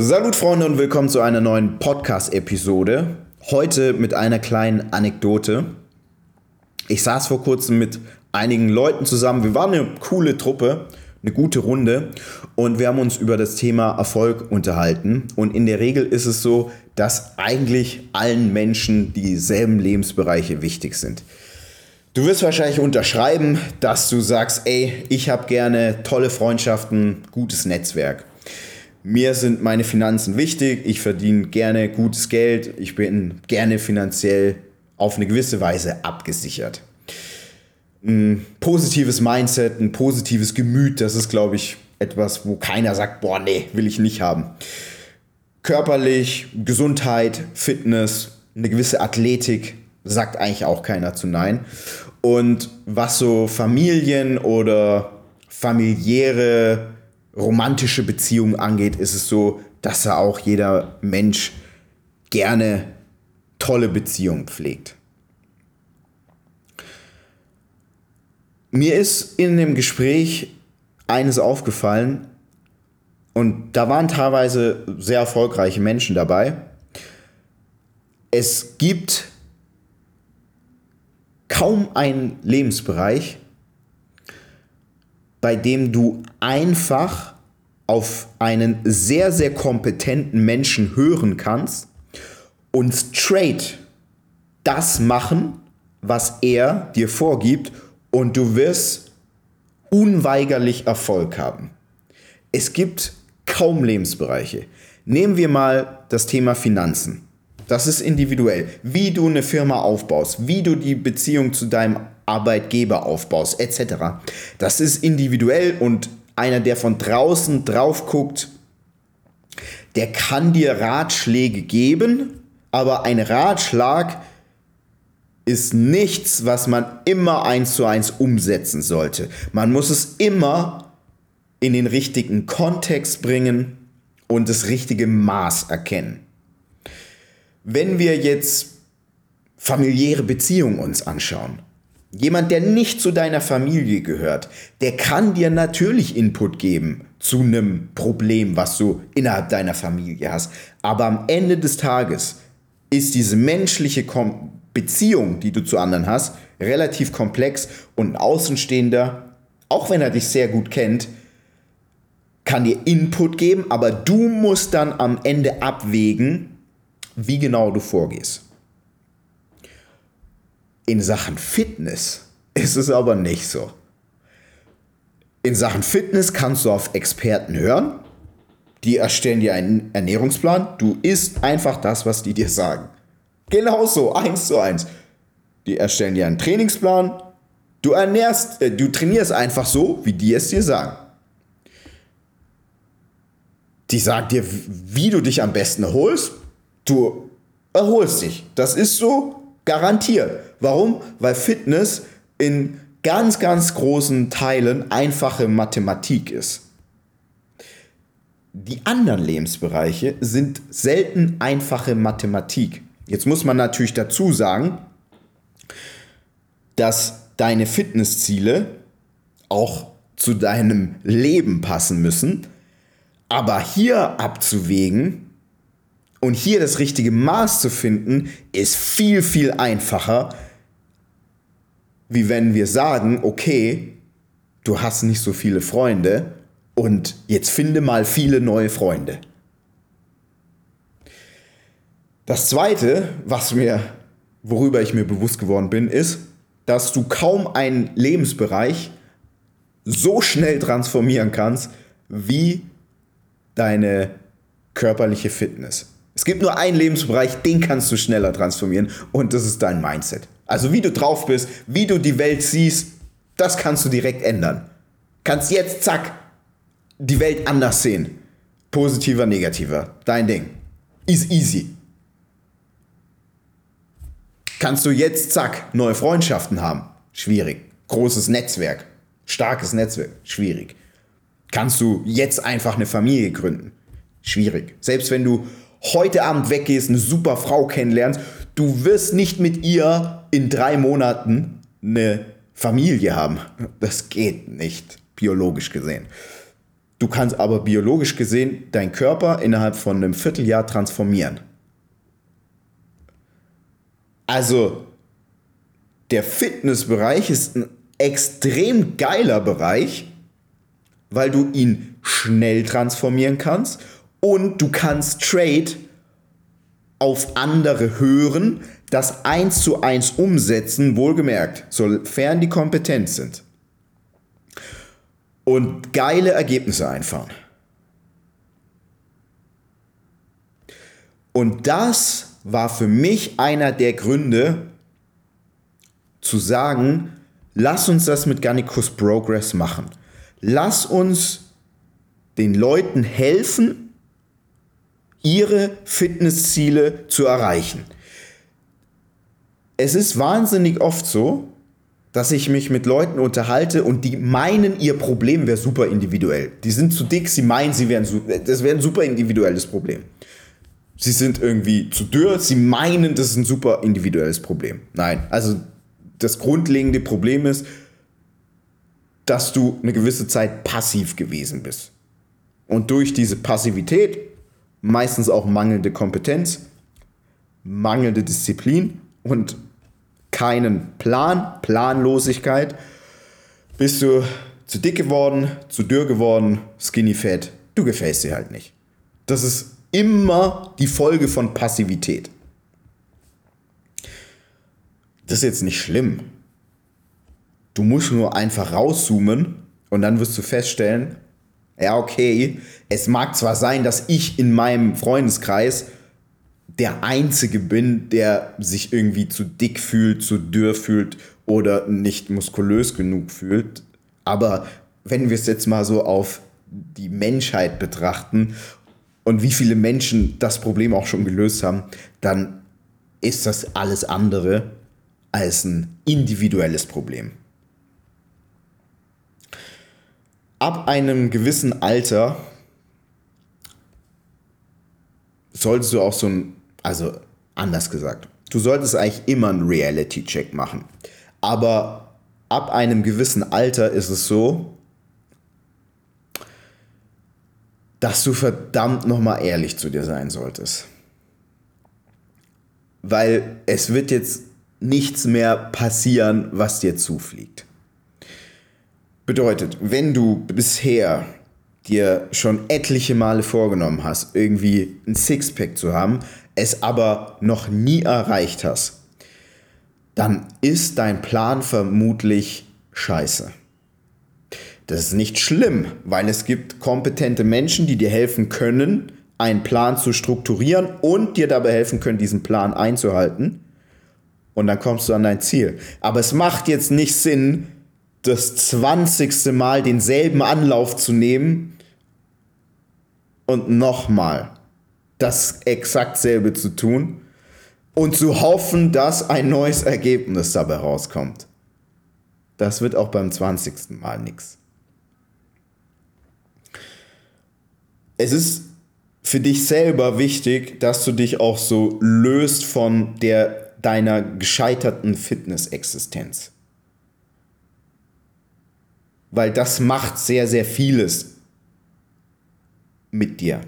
Salut Freunde und willkommen zu einer neuen Podcast-Episode. Heute mit einer kleinen Anekdote. Ich saß vor kurzem mit einigen Leuten zusammen. Wir waren eine coole Truppe, eine gute Runde und wir haben uns über das Thema Erfolg unterhalten. Und in der Regel ist es so, dass eigentlich allen Menschen dieselben Lebensbereiche wichtig sind. Du wirst wahrscheinlich unterschreiben, dass du sagst, ey, ich habe gerne tolle Freundschaften, gutes Netzwerk. Mir sind meine Finanzen wichtig, ich verdiene gerne gutes Geld, ich bin gerne finanziell auf eine gewisse Weise abgesichert. Ein positives Mindset, ein positives Gemüt, das ist, glaube ich, etwas, wo keiner sagt, boah, nee, will ich nicht haben. Körperlich, Gesundheit, Fitness, eine gewisse Athletik, sagt eigentlich auch keiner zu Nein. Und was so Familien oder familiäre romantische Beziehungen angeht, ist es so, dass da auch jeder Mensch gerne tolle Beziehungen pflegt. Mir ist in dem Gespräch eines aufgefallen, und da waren teilweise sehr erfolgreiche Menschen dabei. Es gibt kaum einen Lebensbereich, bei dem du einfach auf einen sehr, sehr kompetenten Menschen hören kannst und straight das machen, was er dir vorgibt und du wirst unweigerlich Erfolg haben. Es gibt kaum Lebensbereiche. Nehmen wir mal das Thema Finanzen. Das ist individuell. Wie du eine Firma aufbaust, wie du die Beziehung zu deinem Arbeitgeber aufbaust, etc. Das ist individuell und einer, der von draußen drauf guckt, der kann dir Ratschläge geben, aber ein Ratschlag ist nichts, was man immer eins zu eins umsetzen sollte. Man muss es immer in den richtigen Kontext bringen und das richtige Maß erkennen. Wenn wir jetzt familiäre Beziehungen uns anschauen, jemand, der nicht zu deiner Familie gehört, der kann dir natürlich Input geben zu einem Problem, was du innerhalb deiner Familie hast. Aber am Ende des Tages ist diese menschliche Kom Beziehung, die du zu anderen hast, relativ komplex und ein Außenstehender, auch wenn er dich sehr gut kennt, kann dir Input geben, aber du musst dann am Ende abwägen, wie genau du vorgehst. In Sachen Fitness ist es aber nicht so. In Sachen Fitness kannst du auf Experten hören. Die erstellen dir einen Ernährungsplan. Du isst einfach das, was die dir sagen. Genauso, eins zu eins. Die erstellen dir einen Trainingsplan. Du ernährst, äh, du trainierst einfach so, wie die es dir sagen. Die sagen dir, wie du dich am besten erholst. Du erholst dich. Das ist so garantiert. Warum? Weil Fitness in ganz, ganz großen Teilen einfache Mathematik ist. Die anderen Lebensbereiche sind selten einfache Mathematik. Jetzt muss man natürlich dazu sagen, dass deine Fitnessziele auch zu deinem Leben passen müssen. Aber hier abzuwägen, und hier das richtige Maß zu finden, ist viel, viel einfacher, wie wenn wir sagen, okay, du hast nicht so viele Freunde und jetzt finde mal viele neue Freunde. Das zweite, was mir, worüber ich mir bewusst geworden bin, ist, dass du kaum einen Lebensbereich so schnell transformieren kannst wie deine körperliche Fitness. Es gibt nur einen Lebensbereich, den kannst du schneller transformieren und das ist dein Mindset. Also wie du drauf bist, wie du die Welt siehst, das kannst du direkt ändern. Kannst jetzt, zack, die Welt anders sehen. Positiver, negativer. Dein Ding. Ist easy. Kannst du jetzt, zack, neue Freundschaften haben? Schwierig. Großes Netzwerk. Starkes Netzwerk. Schwierig. Kannst du jetzt einfach eine Familie gründen? Schwierig. Selbst wenn du heute Abend weggehst, eine super Frau kennenlernst, du wirst nicht mit ihr in drei Monaten eine Familie haben. Das geht nicht, biologisch gesehen. Du kannst aber biologisch gesehen deinen Körper innerhalb von einem Vierteljahr transformieren. Also der Fitnessbereich ist ein extrem geiler Bereich, weil du ihn schnell transformieren kannst und du kannst Trade auf andere hören, das eins zu eins umsetzen, wohlgemerkt, sofern die kompetent sind. Und geile Ergebnisse einfahren. Und das war für mich einer der Gründe, zu sagen, lass uns das mit Gannikus Progress machen. Lass uns den Leuten helfen, ihre Fitnessziele zu erreichen. Es ist wahnsinnig oft so, dass ich mich mit Leuten unterhalte und die meinen, ihr Problem wäre super individuell. Die sind zu dick, sie meinen, sie wären das wäre ein super individuelles Problem. Sie sind irgendwie zu dürr, sie meinen, das ist ein super individuelles Problem. Nein, also das grundlegende Problem ist, dass du eine gewisse Zeit passiv gewesen bist. Und durch diese Passivität, meistens auch mangelnde Kompetenz, mangelnde Disziplin und keinen Plan, Planlosigkeit, bist du zu dick geworden, zu dürr geworden, skinny fat. Du gefällst dir halt nicht. Das ist immer die Folge von Passivität. Das ist jetzt nicht schlimm. Du musst nur einfach rauszoomen und dann wirst du feststellen, ja, okay, es mag zwar sein, dass ich in meinem Freundeskreis der Einzige bin, der sich irgendwie zu dick fühlt, zu dürr fühlt oder nicht muskulös genug fühlt, aber wenn wir es jetzt mal so auf die Menschheit betrachten und wie viele Menschen das Problem auch schon gelöst haben, dann ist das alles andere als ein individuelles Problem. Ab einem gewissen Alter solltest du auch so ein, also anders gesagt, du solltest eigentlich immer einen Reality-Check machen. Aber ab einem gewissen Alter ist es so, dass du verdammt nochmal ehrlich zu dir sein solltest. Weil es wird jetzt nichts mehr passieren, was dir zufliegt. Bedeutet, wenn du bisher dir schon etliche Male vorgenommen hast, irgendwie ein Sixpack zu haben, es aber noch nie erreicht hast, dann ist dein Plan vermutlich scheiße. Das ist nicht schlimm, weil es gibt kompetente Menschen, die dir helfen können, einen Plan zu strukturieren und dir dabei helfen können, diesen Plan einzuhalten und dann kommst du an dein Ziel. Aber es macht jetzt nicht Sinn, das 20. Mal denselben Anlauf zu nehmen und nochmal das exakt selbe zu tun und zu hoffen, dass ein neues Ergebnis dabei rauskommt. Das wird auch beim 20. Mal nichts. Es ist für dich selber wichtig, dass du dich auch so löst von der deiner gescheiterten Fitnessexistenz. Weil das macht sehr, sehr vieles mit dir.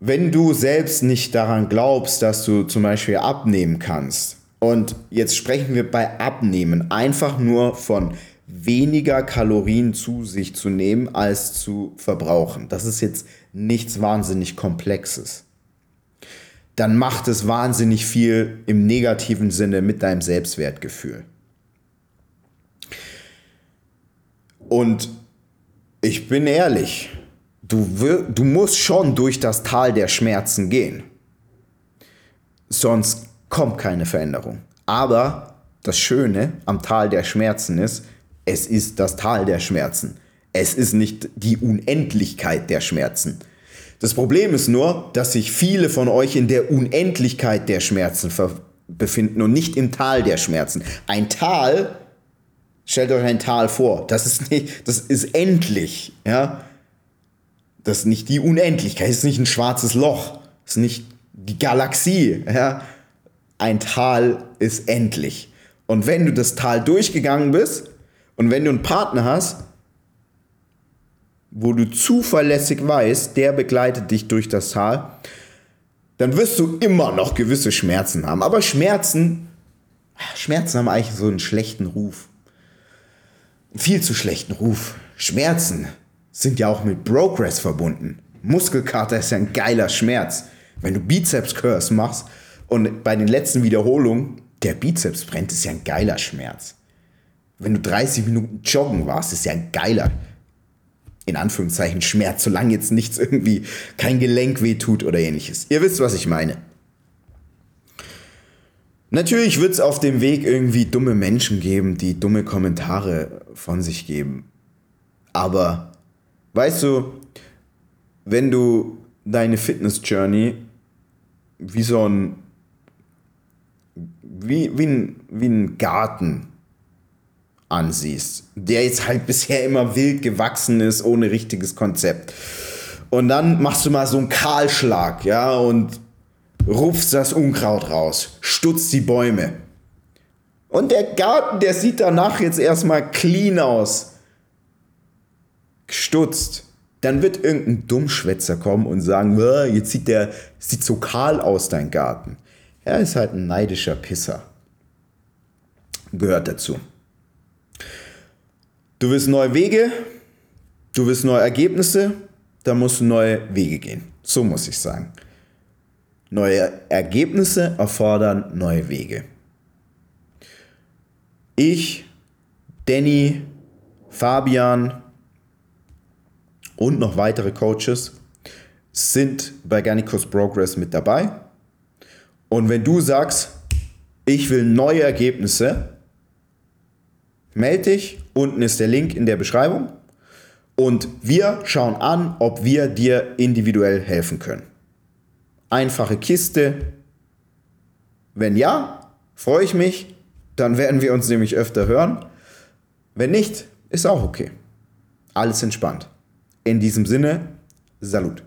Wenn du selbst nicht daran glaubst, dass du zum Beispiel abnehmen kannst, und jetzt sprechen wir bei Abnehmen einfach nur von weniger Kalorien zu sich zu nehmen als zu verbrauchen. Das ist jetzt nichts wahnsinnig Komplexes dann macht es wahnsinnig viel im negativen Sinne mit deinem Selbstwertgefühl. Und ich bin ehrlich, du, du musst schon durch das Tal der Schmerzen gehen. Sonst kommt keine Veränderung. Aber das Schöne am Tal der Schmerzen ist, es ist das Tal der Schmerzen. Es ist nicht die Unendlichkeit der Schmerzen. Das Problem ist nur, dass sich viele von euch in der Unendlichkeit der Schmerzen befinden und nicht im Tal der Schmerzen. Ein Tal, stellt euch ein Tal vor, das ist nicht, das ist endlich, ja. Das ist nicht die Unendlichkeit, das ist nicht ein schwarzes Loch, das ist nicht die Galaxie, ja. Ein Tal ist endlich. Und wenn du das Tal durchgegangen bist und wenn du einen Partner hast, wo du zuverlässig weißt, der begleitet dich durch das Tal, dann wirst du immer noch gewisse Schmerzen haben. Aber Schmerzen, Schmerzen haben eigentlich so einen schlechten Ruf. Viel zu schlechten Ruf. Schmerzen sind ja auch mit Progress verbunden. Muskelkater ist ja ein geiler Schmerz. Wenn du Bizeps Curls machst und bei den letzten Wiederholungen der Bizeps brennt, ist ja ein geiler Schmerz. Wenn du 30 Minuten joggen warst, ist ja ein geiler, in Anführungszeichen, Schmerz, solange jetzt nichts irgendwie, kein Gelenk wehtut oder ähnliches. Ihr wisst, was ich meine. Natürlich wird es auf dem Weg irgendwie dumme Menschen geben, die dumme Kommentare von sich geben. Aber, weißt du, wenn du deine Fitness-Journey wie so ein, wie, wie, ein, wie ein Garten ansiehst, der jetzt halt bisher immer wild gewachsen ist, ohne richtiges Konzept. Und dann machst du mal so einen Kahlschlag, ja, und rupfst das Unkraut raus, stutzt die Bäume. Und der Garten, der sieht danach jetzt erstmal clean aus. Gestutzt. Dann wird irgendein Dummschwätzer kommen und sagen, jetzt sieht der sieht so kahl aus, dein Garten. Er ist halt ein neidischer Pisser. Gehört dazu. Du willst neue Wege, du willst neue Ergebnisse, dann musst du neue Wege gehen. So muss ich sagen. Neue Ergebnisse erfordern neue Wege. Ich, Danny, Fabian und noch weitere Coaches sind bei Garnicus Progress mit dabei. Und wenn du sagst, ich will neue Ergebnisse, melde dich. Unten ist der Link in der Beschreibung. Und wir schauen an, ob wir dir individuell helfen können einfache Kiste? Wenn ja, freue ich mich, dann werden wir uns nämlich öfter hören. Wenn nicht, ist auch okay. Alles entspannt. In diesem Sinne, Salut.